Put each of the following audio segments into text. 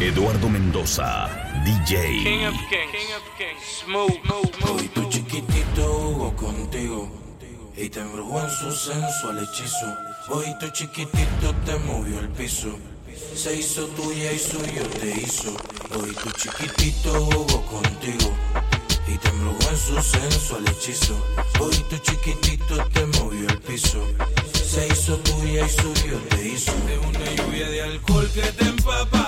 Eduardo Mendoza, DJ. King of Kings, King of Kings, smooth, smooth, Hoy smooth. tu chiquitito jugó contigo y te embrujó en su sensual hechizo. Hoy tu chiquitito te movió el piso. Se hizo tuya y suyo te hizo. Hoy tu chiquitito jugó contigo y te embrujó en su sensual hechizo. Hoy tu chiquitito te movió el piso. Se hizo tuya y suyo te hizo. de una lluvia de alcohol que te empapa,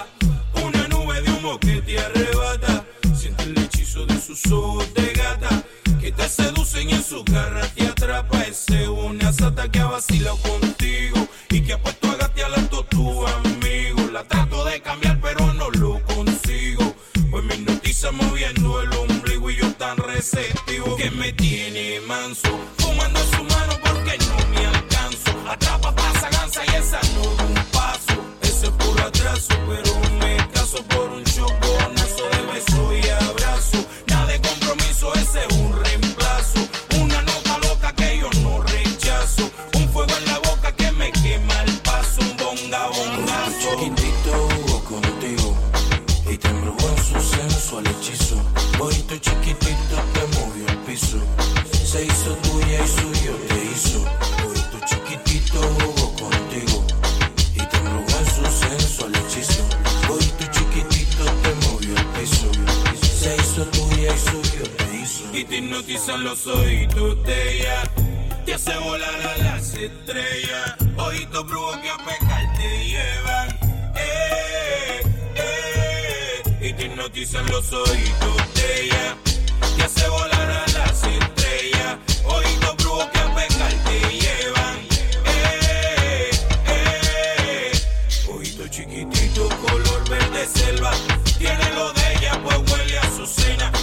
que te arrebata. Siente el hechizo de sus ojos de gata que te seducen y en su garra te atrapa. Ese una sata que ha vacilado contigo y que ha puesto a gatear a todos tus amigos. La trato de cambiar, pero no lo consigo. Pues mi noticia moviendo el ombligo y yo tan receptivo que me tiene manso. Fumando su mano porque no me alcanzo. Atrapa, pasa, gansa y esa no da un paso. Ese es puro atraso, pero me caso por un hizo tuya y suyo te hizo. Hoy tu chiquitito jugó contigo y te embrujó en su sensual hechizo. Hoy tu chiquitito te movió el piso. Se hizo tuya y suyo te hizo. y te hipnotizan los oídos de ella. Te hace volar a las estrellas. Ojitos brujos que a pecar te llevan. Eh, eh. Y te hipnotizan los oídos de ella. Chiquitito, color verde selva. Tiene lo de ella, pues huele a su cena.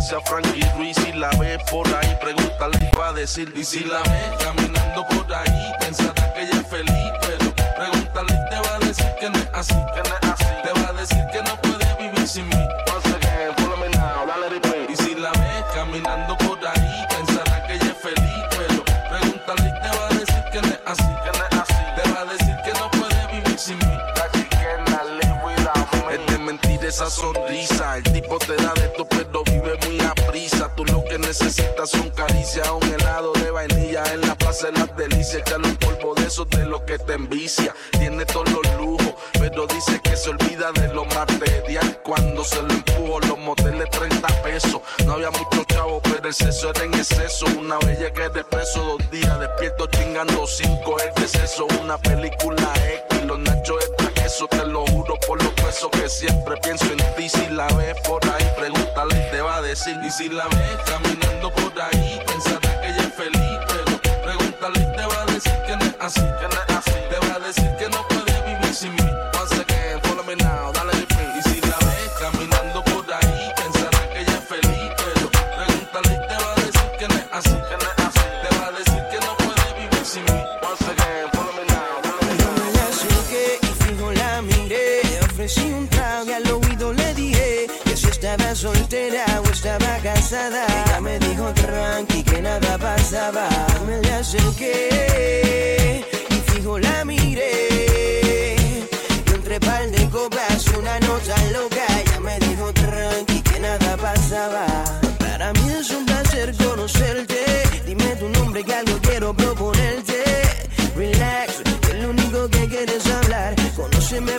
Decía Frankie Ruiz. Si la ves por ahí, pregúntale y va a decir. Y si la ves caminando por ahí, pensará que ella es feliz, pero pregúntale y te va a decir que no es así. Que no es así. Te va a decir que no puede vivir sin mí. Once again, follow me now, dale. Y si la ves caminando por ahí, pensará que ella es feliz, pero pregúntale y te va a decir que no es así. Que no es así. Te va a decir que no puede vivir sin mí. La chiquena live without me. Es de mentir esa sonrisa. El tipo te da echarle un polvo de esos de los que te envicia. Tiene todos los lujos, pero dice que se olvida de lo material. Cuando se lo empujo, los moteles 30 pesos. No había muchos chavos pero el sexo era en exceso. Una bella que de peso, dos días despierto chingando cinco. El deceso, una película X, los nachos extra queso. Te lo juro por los pesos que siempre pienso en ti. Si la ves por ahí, pregúntale y te va a decir. Y si la ves, soltera o estaba casada. Ella me dijo tranqui que nada pasaba. Me la acerqué y fijo la miré. Y entre pal de copas una nota loca. Ella me dijo tranqui que nada pasaba. Para mí es un placer conocerte. Dime tu nombre que algo quiero proponerte. Relax, que lo único que quieres hablar. Conóceme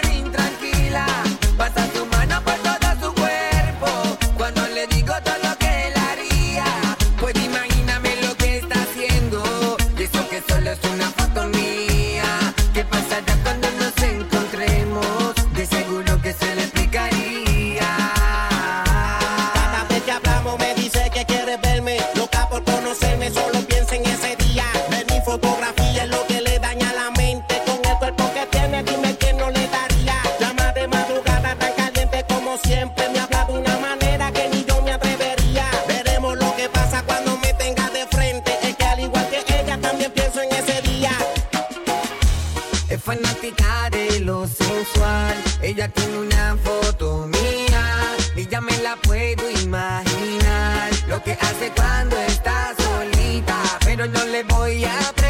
voy a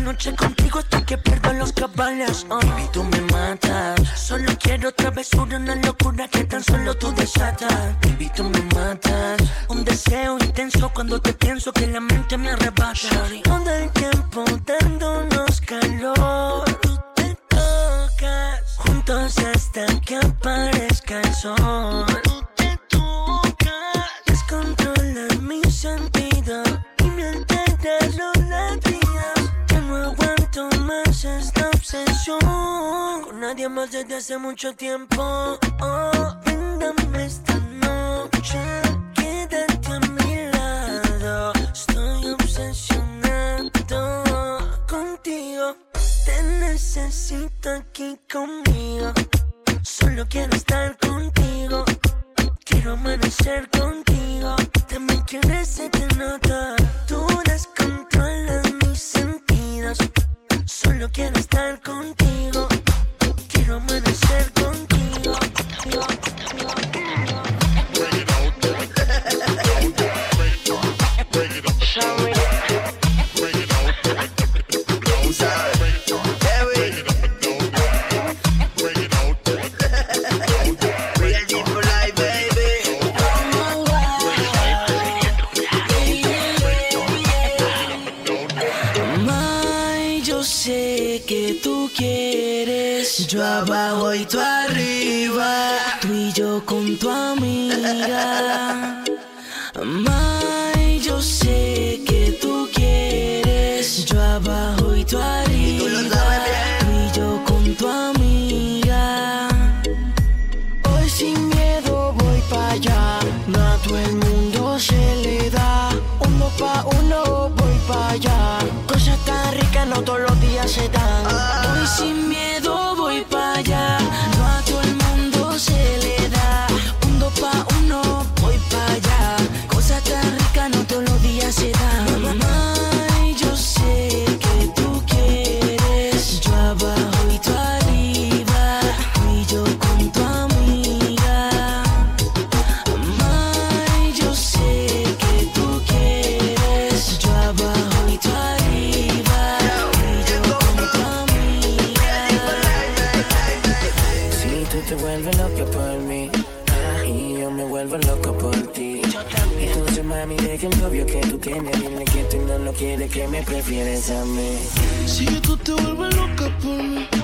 Noche contigo hasta que pierdo los cabales. Oh. Baby, tú me matas. Solo quiero travesura, una locura que tan solo tú desatas. Baby, tú me matas. Un deseo intenso cuando te pienso que la mente me arrebata. Con el tiempo dándonos calor. Tú te tocas. Juntos hasta que aparezca el sol obsesión con nadie más desde hace mucho tiempo. Oh, brindame esta noche, quédate a mi lado. Estoy obsesionado contigo. Te necesito aquí conmigo. Solo quiero estar contigo. Quiero amanecer contigo. También quieres se te nota. Tú descontrolas mis sentidos. Solo quiero estar contigo. Quiero amanecer contigo. Show yo abajo y tú arriba, tú y yo con tu amiga. May, yo sé que tú quieres, yo abajo y tú arriba. que me prefieres a mí. Si tú te vuelves loca por mí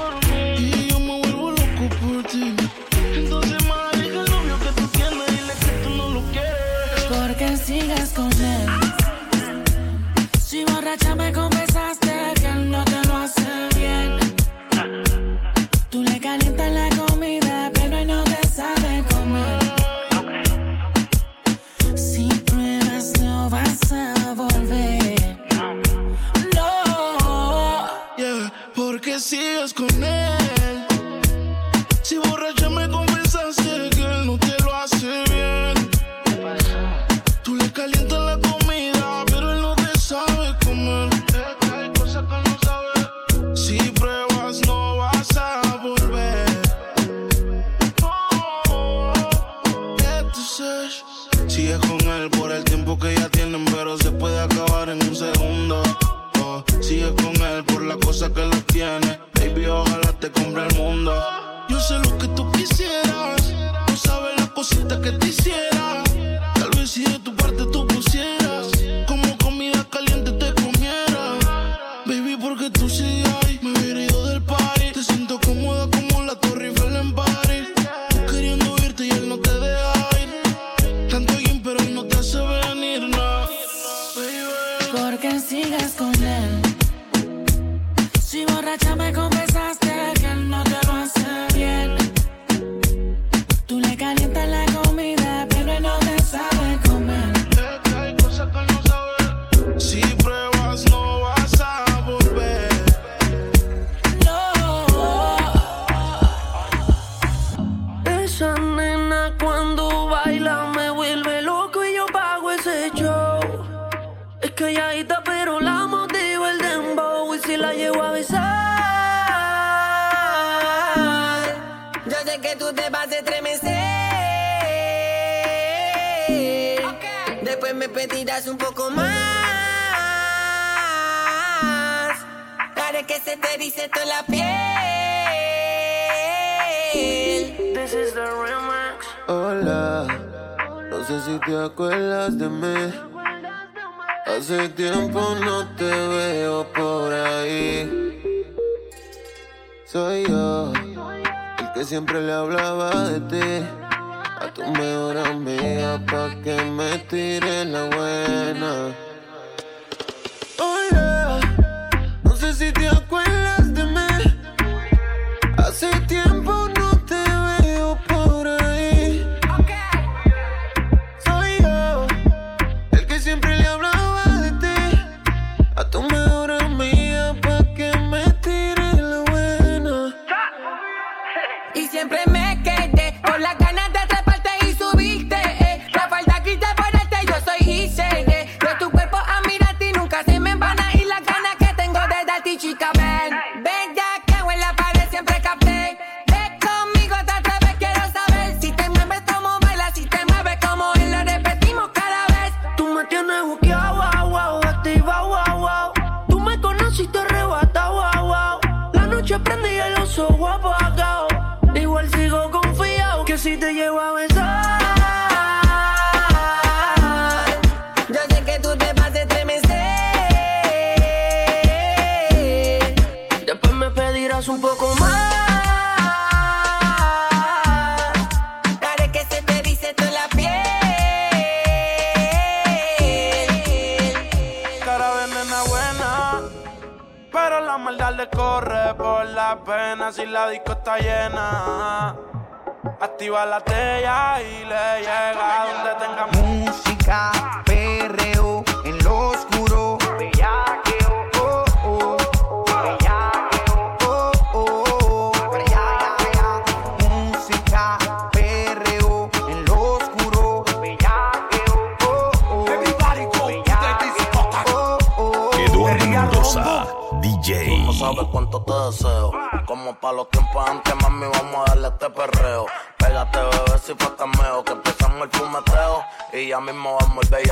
ya mismo vamos de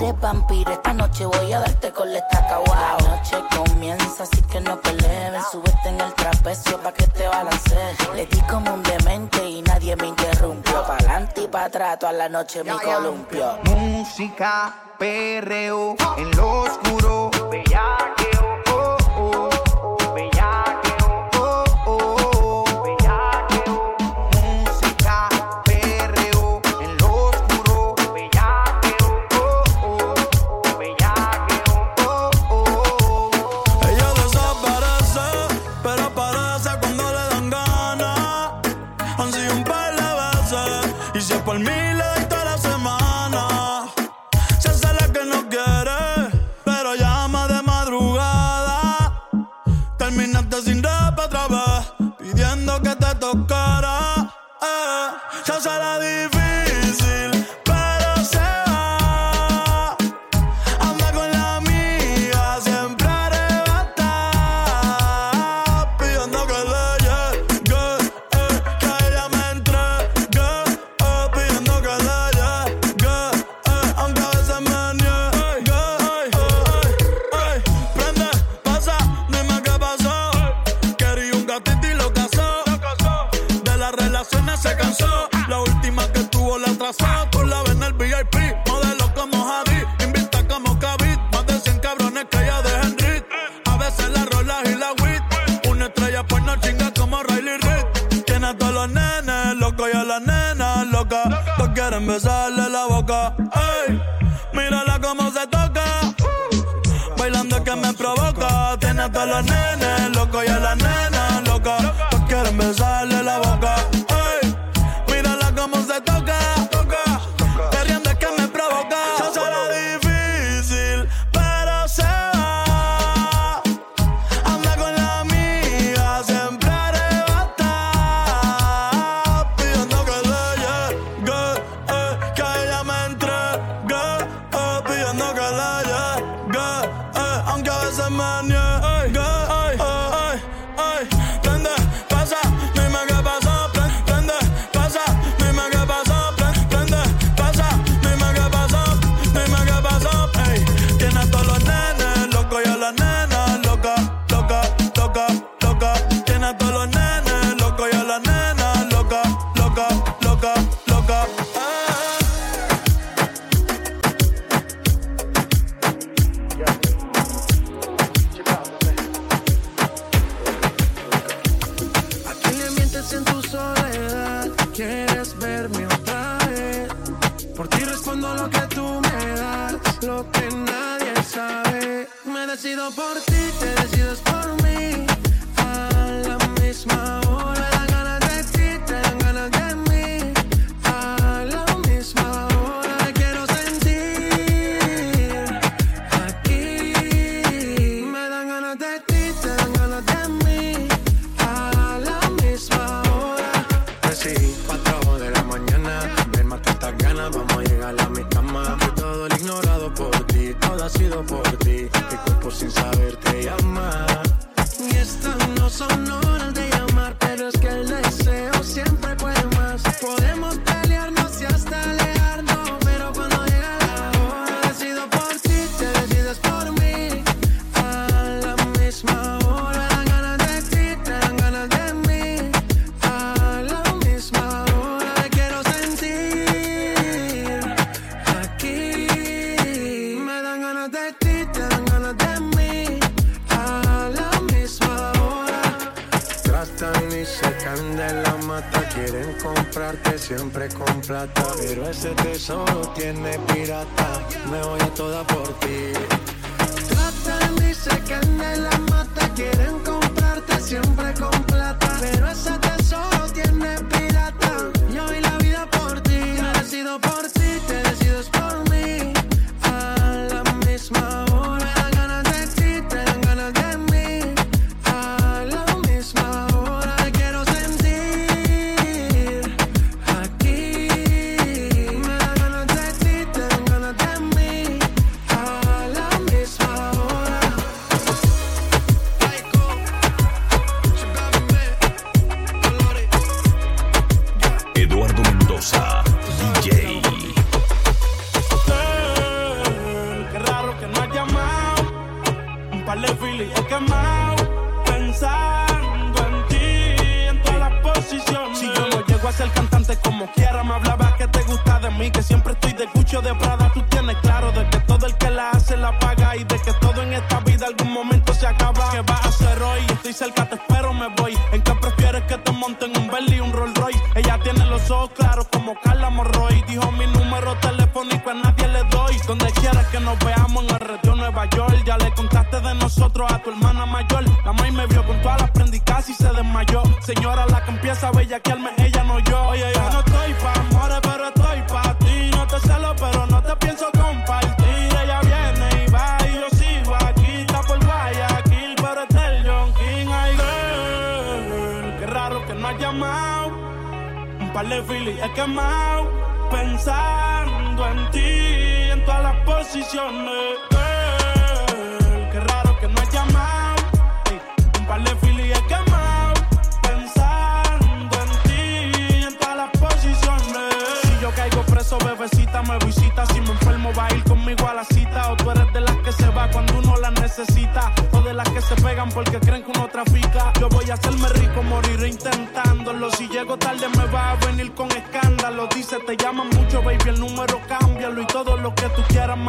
de vampiro. Esta noche voy a darte con la estaca, wow. La noche comienza, así que no peleen. Súbete en el trapecio pa' que te balancees. Le di como un demente y nadie me interrumpió. Pa'lante y pa' atrás, toda la noche me columpio. Música, perreo, en lo oscuro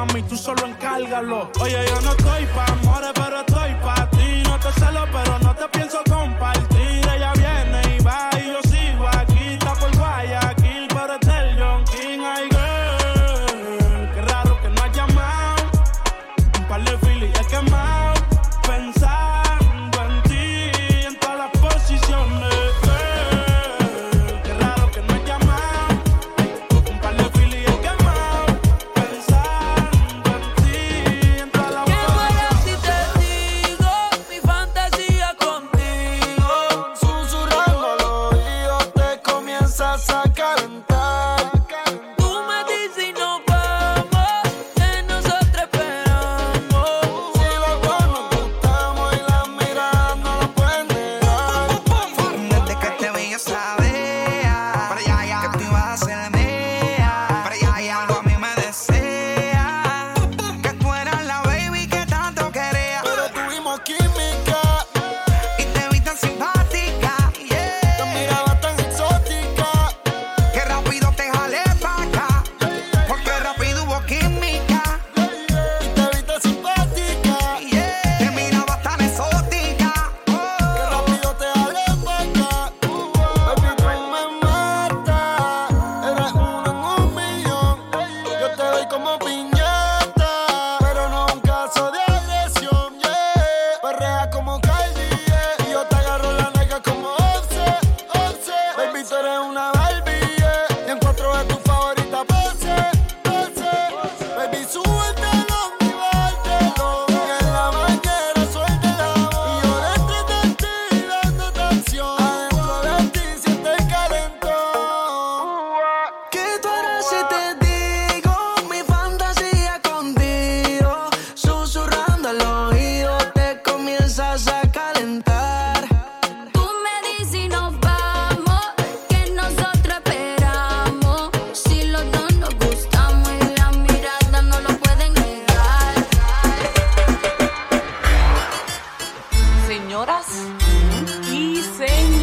mami, tú solo encárgalo. Oye, yo no estoy pa' amores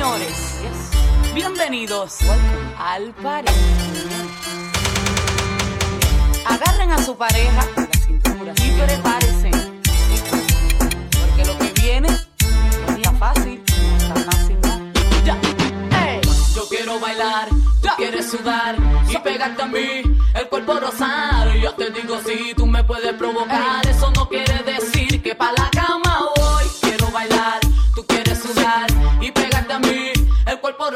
señores, bienvenidos al party. Agarren a su pareja la cintura y prepárense. Porque lo que viene no está fácil, no está fácil. no. Ya. Ey. Yo quiero bailar, tú quieres sudar y pegarte a mí, el cuerpo rosar. Yo te digo si tú me puedes provocar,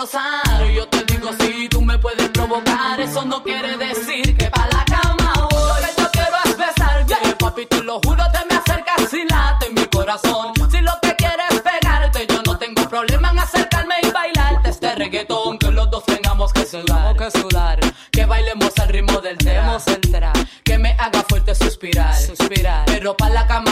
Yo te digo si tú me puedes provocar, eso no quiere decir que pa' la cama voy. Lo que yo quiero es besarte, papi, te lo juro, te me acercas y late mi corazón. Si lo que quieres es pegarte, yo no tengo problema en acercarme y bailarte este reggaetón. Que los dos tengamos que sudar, que sudar. Que bailemos al ritmo del tema. Que me haga fuerte suspirar, suspirar. Pero pa' la cama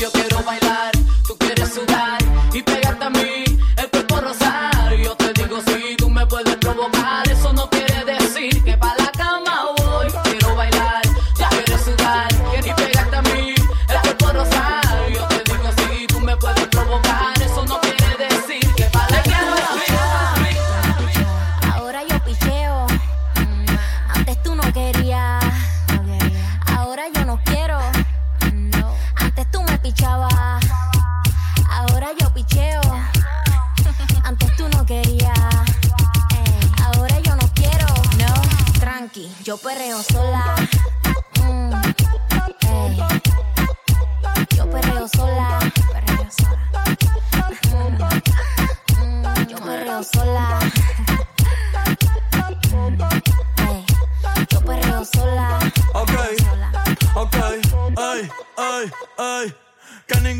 Yo quiero bailar, tú quieres sudar y pegarte a mí, el cuerpo rosar. Yo te digo, si tú me puedes provocar, eso no quiere decir que pa'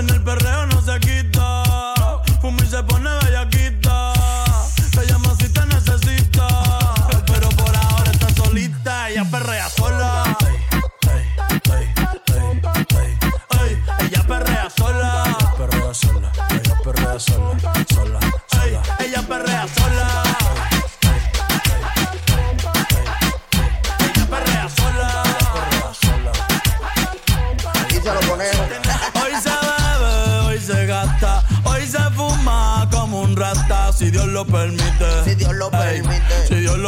En el perreo no se quita. Fuma y se pone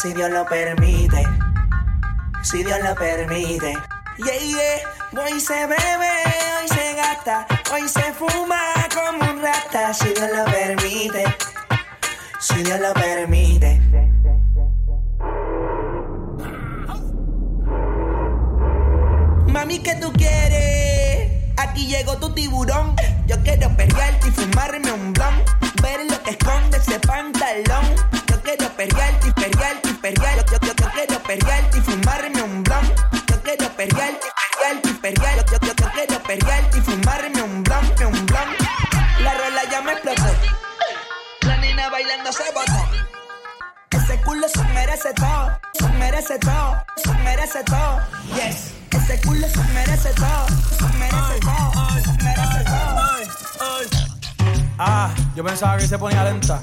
Si Dios lo permite. Si Dios lo permite. Yeah, yeah. Hoy se bebe, hoy se gasta, hoy se fuma como un rata si Dios lo permite. Si Dios lo permite. Mami, ¿qué tú quieres? Aquí llegó tu tiburón. Yo quiero perrearte y fumarme un blon. Ver lo que esconde ese pantalón. Yo quiero perrearte y perrearte perrear. Yo, yo, yo quiero perrearte y fumarme un blon. Yo quiero perrearte y perrearte y perrear. Yo, yo, yo quiero perrearte y fumarme un blon, un blon. La rola ya me explotó. La nena bailando se botó. Ese culo se merece todo, se merece todo, se merece todo. Yes. Ese culo se merece todo, se merece todo, se merece todo. Ah, yo pensaba que se ponía lenta.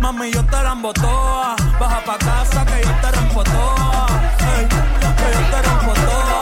Mami, yo te la embotoa. Baja pa' casa que yo te rompo toa. Ey, que yo te rompo toa.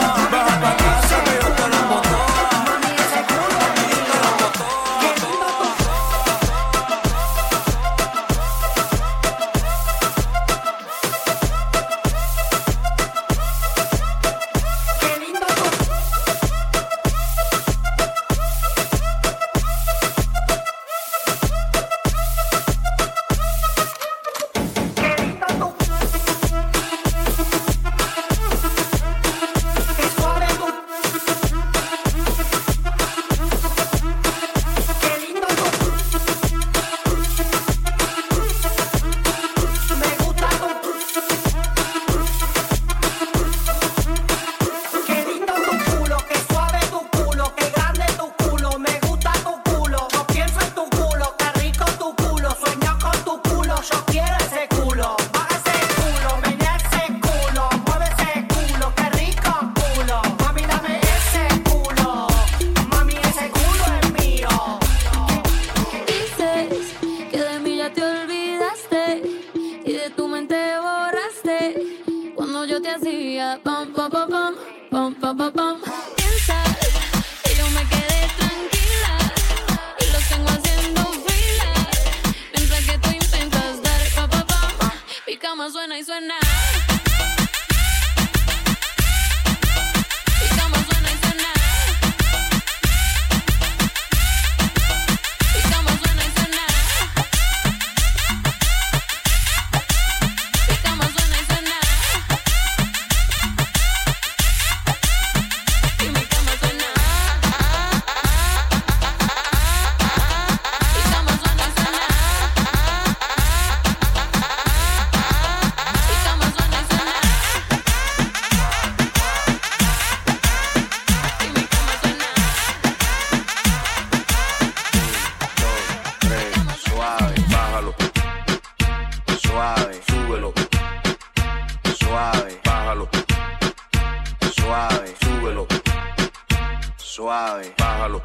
Suave, bájalo.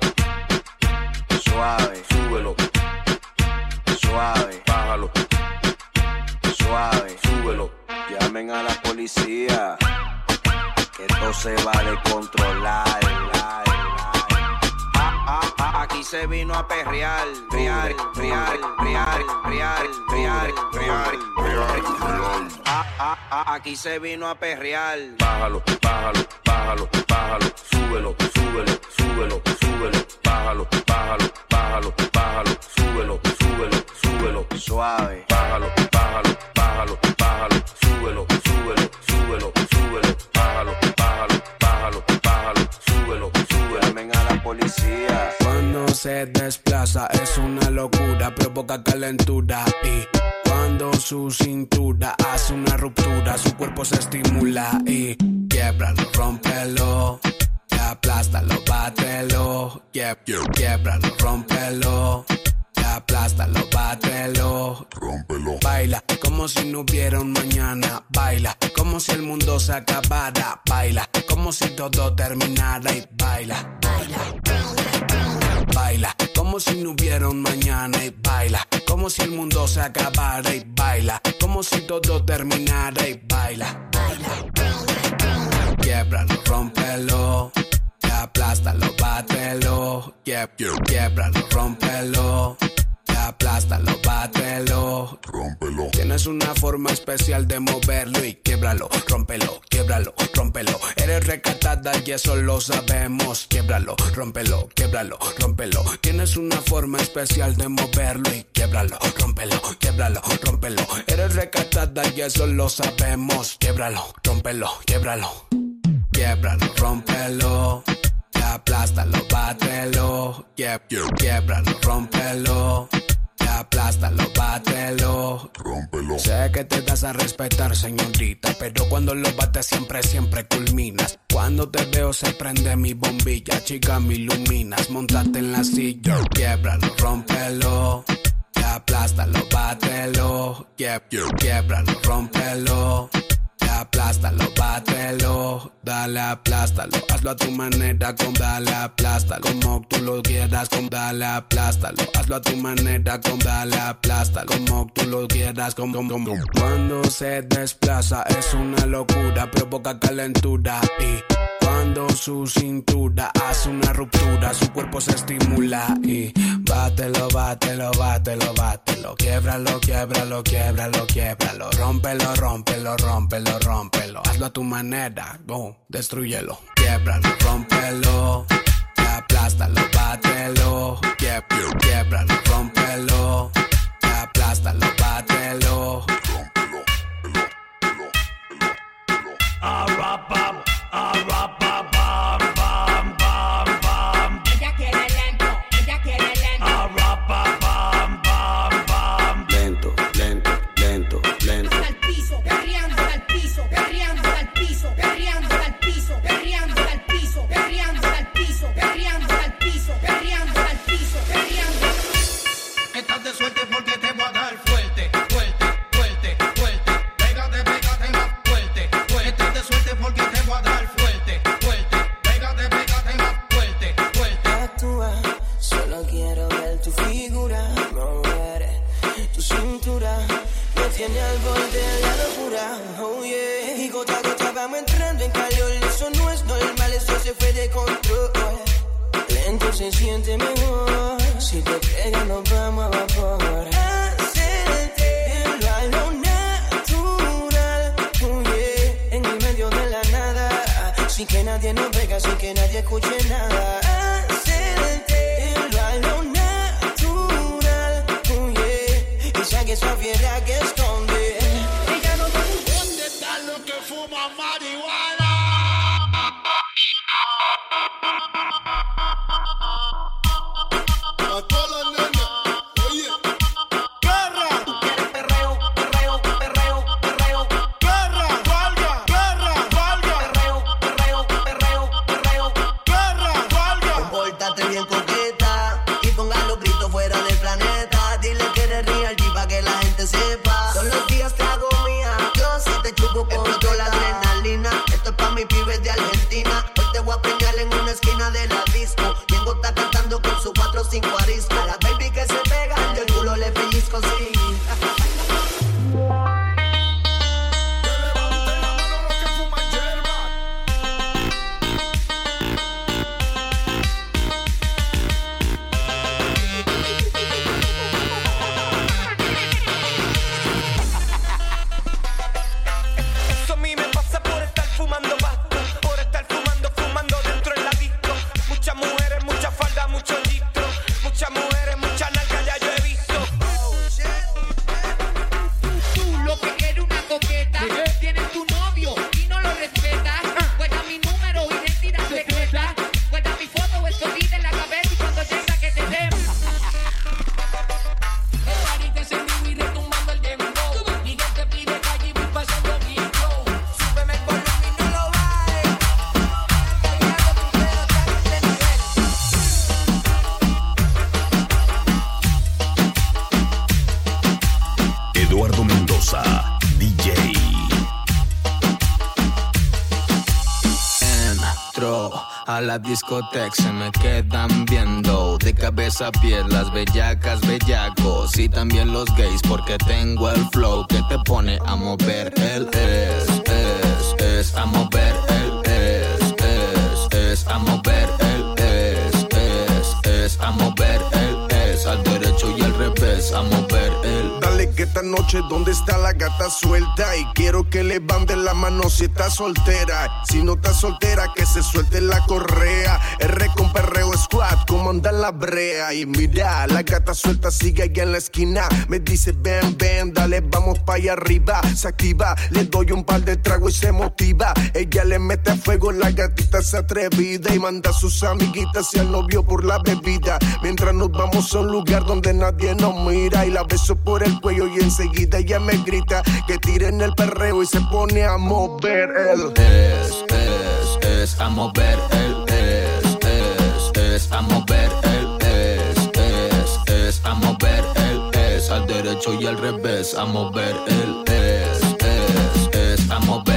Suave, súbelo. Suave, bájalo. Suave, súbelo. Llamen a la policía. Que esto se va a descontrolar. Aquí se vino a perrear, real, real, real, real, real, real, real. Ah, ah, Aquí se vino a perrear. Bájalo, bájalo, bájalo, bájalo, súbelo, súbelo, súbelo, súbelo, bájalo, bájalo, bájalo, bájalo, súbelo, súbelo, súbelo, suave. Bájalo, bájalo, bájalo, bájalo, súbelo, súbelo, súbelo, súbelo, bájalo, bájalo, bájalo, bájalo, súbelo, súbelo. Llamen a la policía. Cuando se desplaza es una locura, provoca calentura. Y cuando su cintura hace una ruptura, su cuerpo se estimula. Y quiebralo, rómpelo, aplástalo, bátelo, Quieb- quiebralo, rómpelo, aplástalo, bátelo, rómpelo. Baila como si no hubiera un mañana. Baila como si el mundo se acabara. Baila como si todo terminara y baila. Baila como si no hubiera un mañana y baila como si el mundo se acabara y baila como si todo terminara y baila. Quiebralo, rómpelo, aplástalo, bátelo. Quiebralo, rómpelo aplástalo, bátelo, rómpelo. Tienes una forma especial de moverlo y quiebralo, rómpelo, quiebralo, rómpelo. Eres recatada y eso lo sabemos. Quiebralo, rómpelo, quiebralo, rómpelo. Tienes una forma especial de moverlo y quiebralo, rómpelo, quiebralo, rómpelo. Eres recatada y eso lo sabemos. Quiebralo, rómpelo, quiebralo. Quiebralo, rómpelo aplástalo, bátelo, quiebralo, rómpelo, aplástalo, bátelo, rómpelo. Sé que te das a respetar, señorita, pero cuando lo bates siempre, siempre culminas. Cuando te veo se prende mi bombilla, chica, me iluminas. Montate en la silla, quiebralo, rómpelo, aplástalo, bátelo, quiebralo, rómpelo aplástalo, bátelo, dale, aplástalo, hazlo a tu manera, con dale, aplástalo, como tú lo quieras, con dale, aplástalo, hazlo a tu manera, con dale, aplástalo, como tú lo quieras, con, con, con. Cuando se desplaza es una locura, provoca calentura. Y cuando su cintura hace una ruptura, su cuerpo se estimula. Y bátelo, bátelo, bátelo, bátelo, quiebralo, quiebralo, quiebralo, quiebralo, rómpelo, rómpelo, rómpelo, rómpelo, hazlo a tu manera, go, destruyelo, quiebralo, rómpelo, aplástalo, bátelo, quiebralo, rómpelo, aplástalo, bátelo, rómpelo, a de control. Lento se siente mejor. Si te pega, nos vamos a vapor. Sin que nadie nos vea, sin que nadie escuche nada. La discoteca se me quedan viendo. De cabeza a pies las bellacas, bellacos. Y también los gays porque tengo el flow que te pone a mover. El es, es, es, a mover noche donde está la gata suelta y quiero que le bande la mano si está soltera. Si no está soltera que se suelte la correa. R con perreo squad como anda la brea y mira la gata suelta sigue allá en la esquina. Me dice ven ven dale vamos pa allá arriba. Se activa le doy un par de tragos y se motiva. Ella le mete a fuego la gatita se atrevida y manda a sus amiguitas y al novio por la bebida. Mientras nos vamos a un lugar donde nadie nos mira y la beso por el cuello y enseguida ella me grita que tire en el perreo y se pone a mover el es, es, es, a mover el es, es, es, a mover el es, es, es, a mover el es, al derecho y al revés, a mover el es, es, es, a mover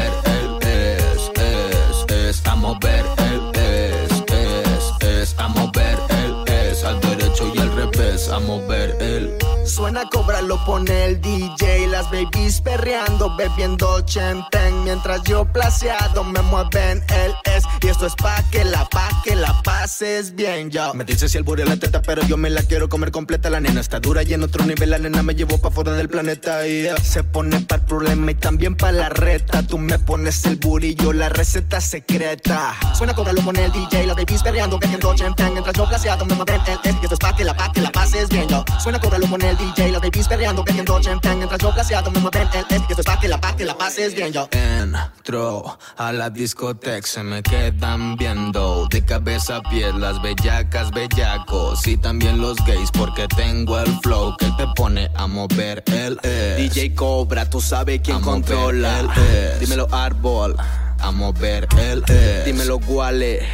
Suena cobra, lo pone el DJ. Las babies perreando, bebiendo chenten. Mientras yo placeado me mueven el es. Y esto es pa' que la, pa' que la pases bien, yo. Me dice si el burro la teta, pero yo me la quiero comer completa. La nena está dura y en otro nivel la nena me llevó pa' fuera del planeta. Y yeah. se pone para el problema y también pa' la reta. Tú me pones el burillo, la receta secreta. Suena cobra, lo pone el DJ. Las babies perreando, bebiendo chenten. Mientras yo placeado me mueven el es. Y esto es pa' que la, pa' que la pases bien, yo. Suena cobra, lo pone el DJ, las babies perreando, bebiendo champán. Mientras yo placeado me mueven el es Y esto es pa' que la pa' que la pases bien yo. Entro a la discoteca, se me quedan viendo. De cabeza a pies las bellacas, bellacos Y también los gays porque tengo el flow Que te pone a mover el es DJ Cobra, tú sabes quién A controla. el es. Dímelo Árbol A mover el es Dímelo Guale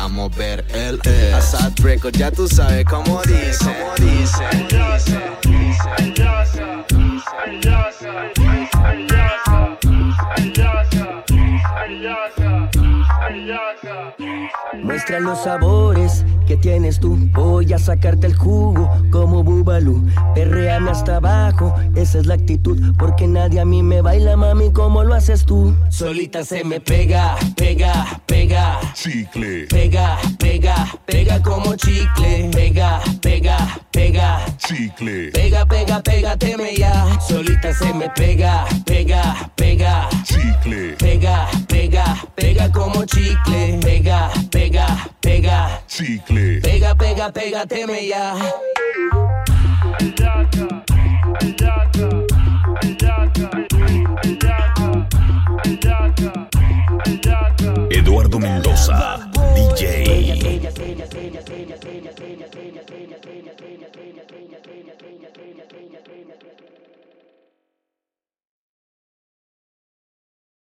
A mover el es Asad Record, ya tú sabes cómo dice Cómo dice Muestra los sabores que tienes tú. Voy a sacarte el jugo como Bubalú. Perreame hasta abajo, esa es la actitud. Porque nadie a mí me baila, mami, como lo haces tú. Solita se me pega, pega, pega. Chicle. Pega, pega, pega como chicle. Pega, pega, pega. Chicle. Pega, pega, pégateme ya. Solita se me pega, pega, pega. Chicle. Pega, pega, pega como chicle. Pega, pega, pega. Chicle. Pega, pega, pégateme ya. Eduardo Mendoza. DJ.